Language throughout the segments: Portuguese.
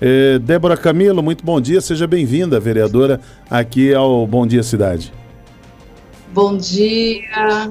É, Débora Camilo, muito bom dia, seja bem-vinda, vereadora, aqui ao Bom Dia Cidade. Bom dia.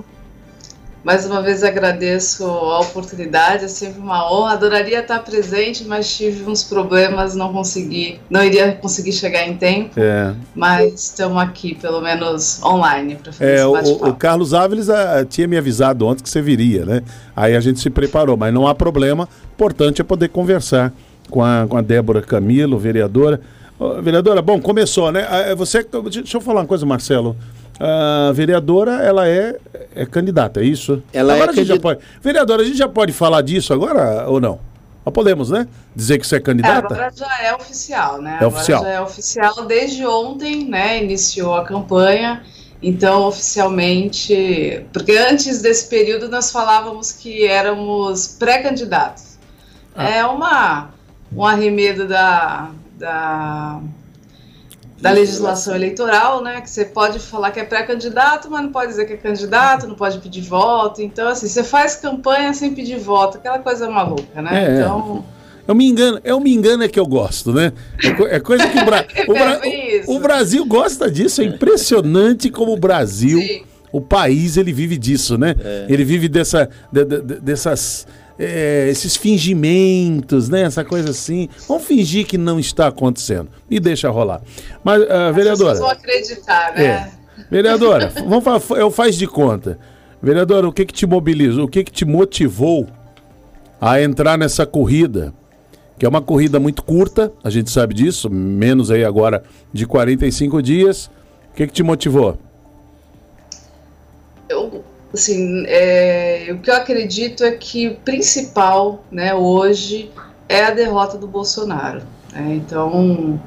Mais uma vez agradeço a oportunidade, é sempre uma honra. Adoraria estar presente, mas tive uns problemas, não consegui, não iria conseguir chegar em tempo. É. Mas estamos aqui, pelo menos online, para fazer é, esse o, o, Carlos Áviles a, ah, tinha me avisado ontem que você viria, né? Aí a gente se preparou, mas não há problema. O importante é poder conversar com a, com a Débora Camilo, vereadora. Oh, vereadora, bom, começou, né? Ah, você, deixa eu falar uma coisa, Marcelo a vereadora ela é, é candidata, é isso? Ela agora é a gente já pode. Vereadora, a gente já pode falar disso agora ou não? Nós podemos, né? Dizer que você é candidata? É, agora já é oficial, né? É agora oficial. já é oficial desde ontem, né? Iniciou a campanha. Então, oficialmente, porque antes desse período nós falávamos que éramos pré-candidatos. Ah. É uma um arremedo da, da da legislação eleitoral, né? Que você pode falar que é pré-candidato, mas não pode dizer que é candidato, não pode pedir voto. Então, assim, você faz campanha sem pedir voto, aquela coisa maluca, né? É, então. Eu me engano, eu me engano é que eu gosto, né? É, é coisa que o, Bra o, Bra o, o, Brasil gosta disso. É impressionante como o Brasil, Sim. o país, ele vive disso, né? É. Ele vive dessa, de, de, dessas é, esses fingimentos, né? Essa coisa assim. Vamos fingir que não está acontecendo e deixa rolar. Mas, uh, vereadora. As acreditar, né? É. Vereadora, vamos falar, eu faz de conta. Vereadora, o que que te mobilizou? O que que te motivou a entrar nessa corrida? Que é uma corrida muito curta, a gente sabe disso, menos aí agora de 45 dias. O que que te motivou? Assim, é, o que eu acredito é que o principal, né, hoje é a derrota do Bolsonaro. Né? Então,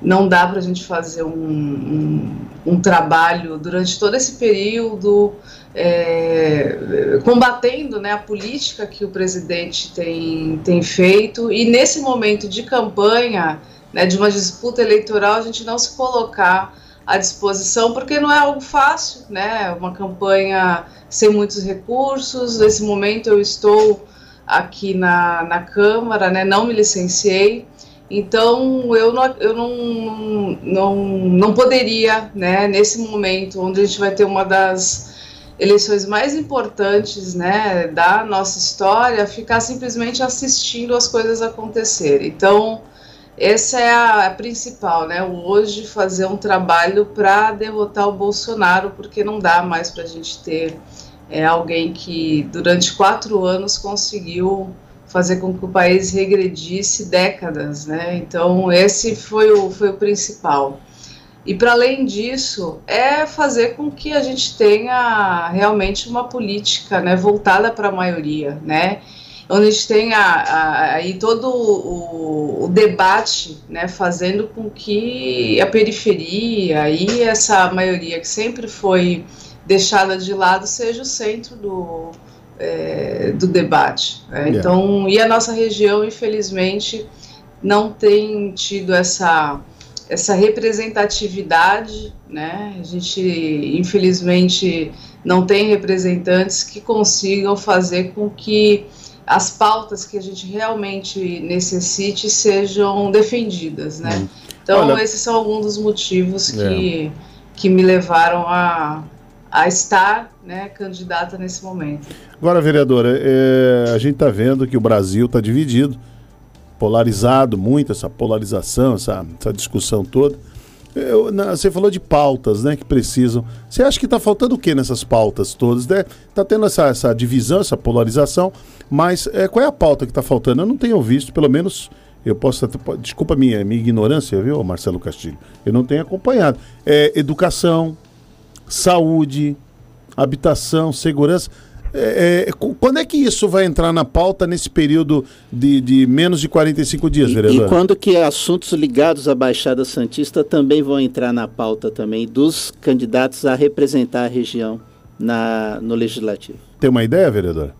não dá para a gente fazer um, um, um, trabalho durante todo esse período é, combatendo né, a política que o presidente tem, tem feito e nesse momento de campanha, né, de uma disputa eleitoral, a gente não se colocar à disposição, porque não é algo fácil, né? Uma campanha sem muitos recursos. Nesse momento eu estou aqui na, na Câmara, né? Não me licenciei. Então eu não, eu não, não, não poderia, né, nesse momento onde a gente vai ter uma das eleições mais importantes né, da nossa história, ficar simplesmente assistindo as coisas acontecerem. Então, essa é a, a principal, né? Hoje fazer um trabalho para derrotar o Bolsonaro, porque não dá mais para a gente ter é, alguém que durante quatro anos conseguiu fazer com que o país regredisse décadas, né? Então esse foi o, foi o principal. E para além disso, é fazer com que a gente tenha realmente uma política, né, voltada para a maioria, né? Onde a gente tem aí todo o, o, debate, né, fazendo com que a periferia e essa maioria que sempre foi deixada de lado seja o centro do, é, do debate. Né? Então, e a nossa região, infelizmente, não tem tido essa essa representatividade, né? A gente, infelizmente, não tem representantes que consigam fazer com que as pautas que a gente realmente necessite sejam defendidas, né? Hum. Então, Olha, esses são alguns dos motivos que, é. que me levaram a, a estar né, candidata nesse momento. Agora, vereadora, é, a gente está vendo que o Brasil está dividido, polarizado muito, essa polarização, essa, essa discussão toda. Eu, na, você falou de pautas, né, que precisam. Você acha que está faltando o que nessas pautas todas? Né? tendo essa, essa divisão, essa polarização, mas é, qual é a pauta que está faltando? Eu não tenho visto, pelo menos eu posso desculpa a minha, minha ignorância, viu, Marcelo Castilho? Eu não tenho acompanhado. É, educação, saúde, habitação, segurança. É, é, quando é que isso vai entrar na pauta nesse período de, de menos de 45 dias, vereador? E, e quando que assuntos ligados à Baixada Santista também vão entrar na pauta também dos candidatos a representar a região na, no Legislativo? Tem uma ideia, vereador?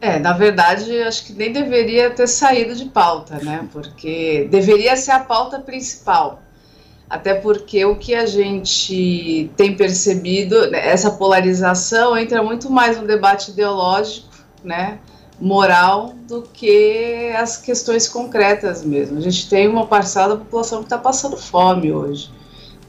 É, na verdade, acho que nem deveria ter saído de pauta, né? Porque deveria ser a pauta principal até porque o que a gente tem percebido, né, essa polarização entra muito mais no debate ideológico, né, moral do que as questões concretas mesmo. A gente tem uma parcela da população que está passando fome hoje.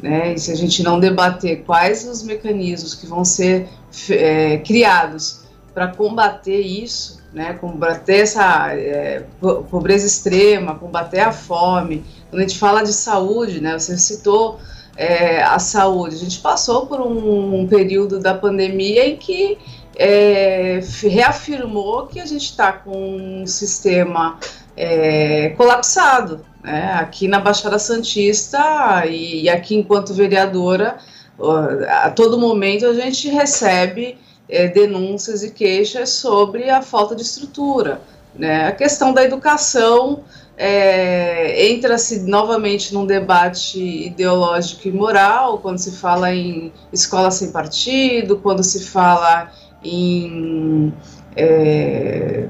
Né? E se a gente não debater quais os mecanismos que vão ser é, criados para combater isso, né? combater essa é, pobreza extrema, combater a fome, quando a gente fala de saúde, né? você citou é, a saúde, a gente passou por um, um período da pandemia em que é, reafirmou que a gente está com um sistema é, colapsado. Né? Aqui na Baixada Santista e, e, aqui enquanto vereadora, a todo momento a gente recebe é, denúncias e queixas sobre a falta de estrutura. Né? A questão da educação é, entra-se novamente num debate ideológico e moral, quando se fala em escola sem partido, quando se fala em é,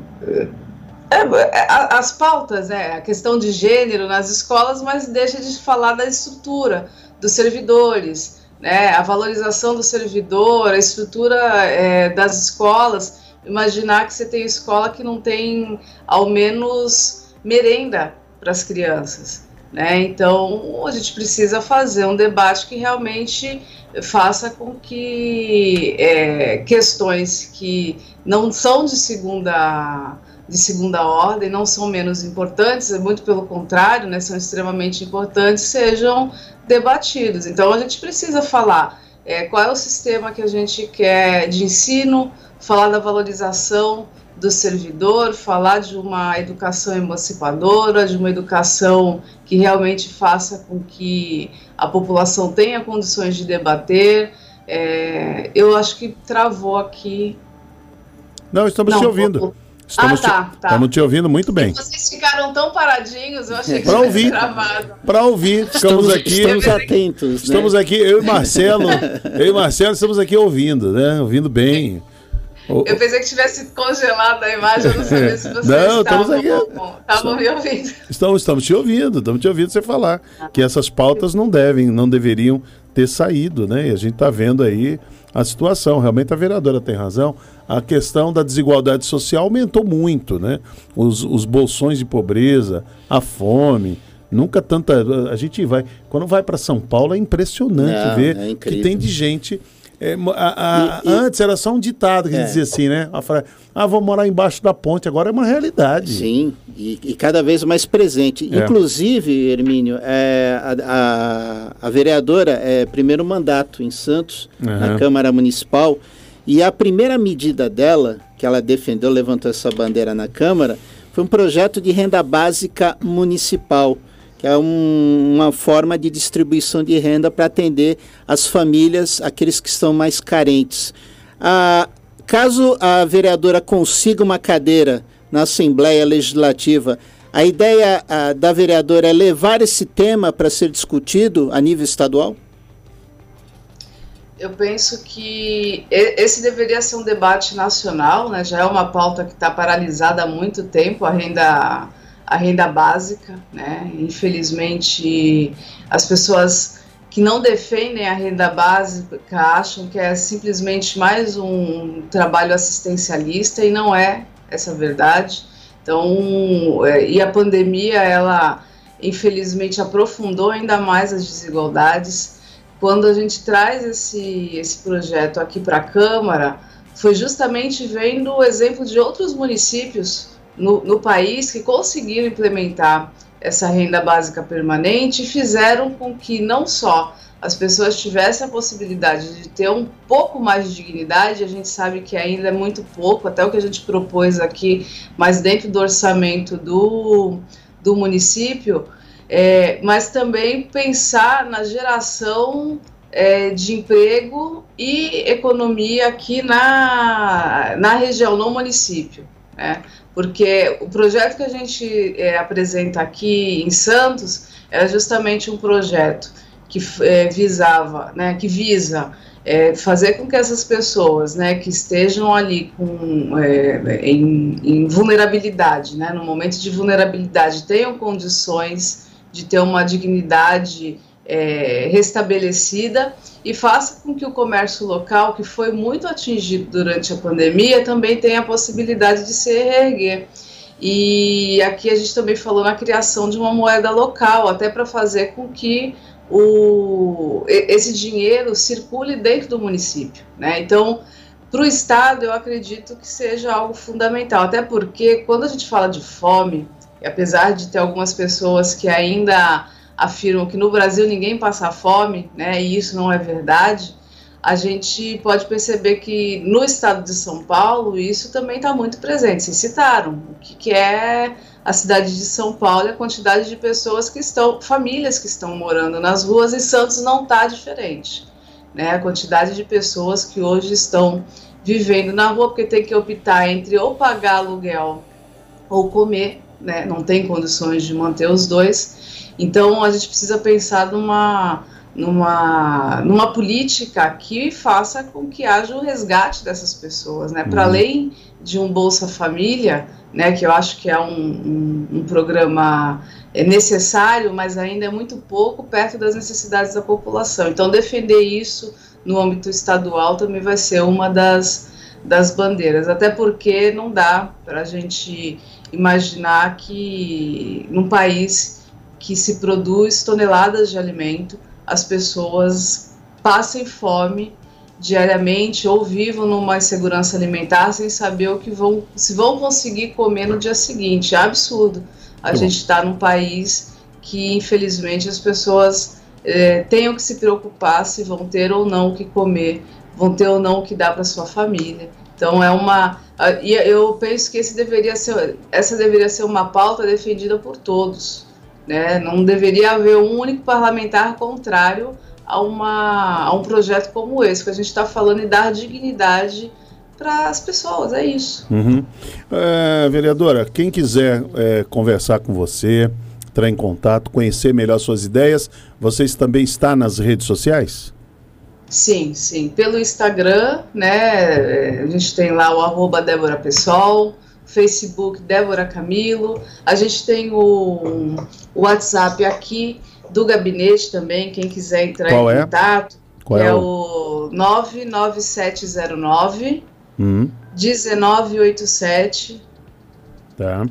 é, é as pautas, né, a questão de gênero nas escolas, mas deixa de falar da estrutura dos servidores, né, a valorização do servidor, a estrutura é, das escolas. Imaginar que você tem escola que não tem ao menos merenda para as crianças. Né? Então, a gente precisa fazer um debate que realmente faça com que é, questões que não são de segunda de segunda ordem, não são menos importantes, é muito pelo contrário, né, são extremamente importantes, sejam debatidos. Então a gente precisa falar é, qual é o sistema que a gente quer de ensino, falar da valorização do servidor, falar de uma educação emancipadora, de uma educação que realmente faça com que a população tenha condições de debater. É, eu acho que travou aqui. Não, estamos Não, te ouvindo. Estamos, ah, tá, te, tá. estamos te ouvindo muito bem. E vocês ficaram tão paradinhos, eu achei que para ouvir, travado. Para ouvir, estamos, aqui. Estamos atentos. Né? Estamos aqui, eu e Marcelo, eu e Marcelo estamos aqui ouvindo, né? Ouvindo bem. Eu pensei que tivesse congelado a imagem, eu não sabia se vocês não, estavam, estavam me ouvindo. Estamos, estamos te ouvindo, estamos te ouvindo você falar ah, que essas pautas não devem, não deveriam ter saído, né? E a gente está vendo aí a situação. Realmente a vereadora tem razão. A questão da desigualdade social aumentou muito, né? Os, os bolsões de pobreza, a fome. Nunca tanta. A gente vai. Quando vai para São Paulo é impressionante ver é que tem de gente é, a, a, e, antes era só um ditado que é. dizia assim, né? Ah, vou morar embaixo da ponte, agora é uma realidade. Sim, e, e cada vez mais presente. É. Inclusive, Hermínio, é, a, a, vereadora é primeiro mandato em Santos, uhum. na Câmara Municipal, e a primeira medida dela, que ela defendeu, levantou essa bandeira na Câmara, foi um projeto de renda básica municipal que é um, uma forma de distribuição de renda para atender as famílias, aqueles que estão mais carentes. Ah, caso a vereadora consiga uma cadeira na Assembleia Legislativa, a ideia ah, da vereadora é levar esse tema para ser discutido a nível estadual? Eu penso que esse deveria ser um debate nacional, né? já é uma pauta que está paralisada há muito tempo, a renda a renda básica, né? Infelizmente, as pessoas que não defendem a renda básica acham que é simplesmente mais um trabalho assistencialista e não é essa verdade. Então, é, e a pandemia, ela infelizmente aprofundou ainda mais as desigualdades. Quando a gente traz esse, esse projeto aqui para a Câmara, foi justamente vendo o exemplo de outros municípios no, no país que conseguiram implementar essa renda básica permanente e fizeram com que não só as pessoas tivessem a possibilidade de ter um pouco mais de dignidade, a gente sabe que ainda é muito pouco, até o que a gente propôs aqui, mas dentro do orçamento do, do município, é, mas também pensar na geração é, de emprego e economia aqui na, na região, no município. Né? porque o projeto que a gente é, apresenta aqui em Santos era justamente um projeto que é, visava, né, que visa é, fazer com que essas pessoas, né, que estejam ali com, é, em, em, vulnerabilidade, né, no momento de vulnerabilidade, tenham condições de ter uma dignidade é, restabelecida e faça com que o comércio local, que foi muito atingido durante a pandemia, também tenha a possibilidade de se reerguer. E aqui a gente também falou na criação de uma moeda local, até para fazer com que o, esse dinheiro circule dentro do município. Né? Então, para o Estado, eu acredito que seja algo fundamental, até porque quando a gente fala de fome, apesar de ter algumas pessoas que ainda afirmam que no Brasil ninguém passa fome, né, e isso não é verdade, a gente pode perceber que no estado de São Paulo isso também está muito presente. Vocês citaram o que, que é a cidade de São Paulo e a quantidade de pessoas que estão, famílias que estão morando nas ruas, e Santos não está diferente. Né? A quantidade de pessoas que hoje estão vivendo na rua porque tem que optar entre ou pagar aluguel ou comer, né? não tem condições de manter os dois. Então a gente precisa pensar numa, numa, numa política que faça com que haja o resgate dessas pessoas, né? Para uhum. além de um Bolsa Família, né, que eu acho que é um, um, um programa é necessário, mas ainda é muito pouco perto das necessidades da população. Então, defender isso no âmbito estadual também vai ser uma das, das bandeiras, até porque não dá para a gente imaginar que num país que se produz toneladas de alimento, as pessoas passem fome diariamente ou vivam numa insegurança alimentar sem saber o que vão, se vão conseguir comer no dia seguinte. É absurdo. A Bom. gente está num país que, infelizmente, as pessoas é, tenham que se preocupar se vão ter ou não o que comer, vão ter ou não o que dar para sua família. Então é uma e eu penso que esse deveria ser essa deveria ser uma pauta defendida por todos, né? Não deveria haver um único parlamentar contrário a, uma, a um projeto como esse, que a gente está falando e dar dignidade para as pessoas, é isso. Uhum. É, vereadora, quem quiser é, conversar com você, entrar em contato, conhecer melhor suas ideias, vocês também está nas redes sociais? Sim, sim. Pelo Instagram, né? A gente tem lá o arroba Débora Pessoal, Facebook Débora Camilo. A gente tem o, o WhatsApp aqui, do gabinete também, quem quiser entrar Qual em é? contato, Qual é, é o 99709 hum. 1987. Tá.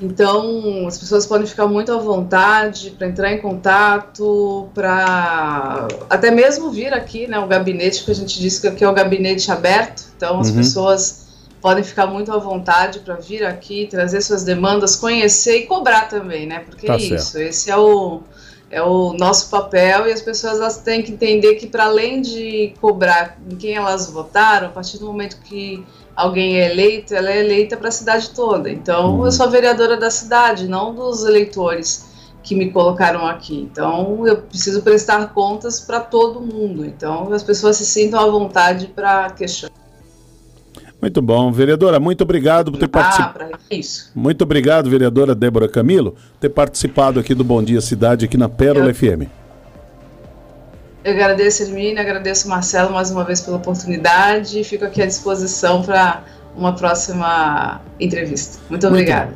Então, as pessoas podem ficar muito à vontade para entrar em contato, para até mesmo vir aqui, né? O gabinete que a gente disse que aqui é o gabinete aberto, então as uhum. pessoas podem ficar muito à vontade para vir aqui, trazer suas demandas, conhecer e cobrar também, né? Porque tá é isso, esse é o, é o nosso papel e as pessoas elas têm que entender que para além de cobrar em quem elas votaram, a partir do momento que alguém é eleito, ela é eleita para a cidade toda. Então, uhum. eu sou vereadora da cidade, não dos eleitores que me colocaram aqui. Então, eu preciso prestar contas para todo mundo. Então, as pessoas se sintam à vontade para questionar. Muito bom. Vereadora, muito obrigado por ter ah, participado. Isso. Muito obrigado, vereadora Débora Camilo, ter participado aqui do Bom Dia Cidade, aqui na Pérola Eu... FM. Eu agradeço, Hermine, agradeço, Marcelo, mais uma vez pela oportunidade e fico aqui à disposição para uma próxima entrevista. Muito obrigada.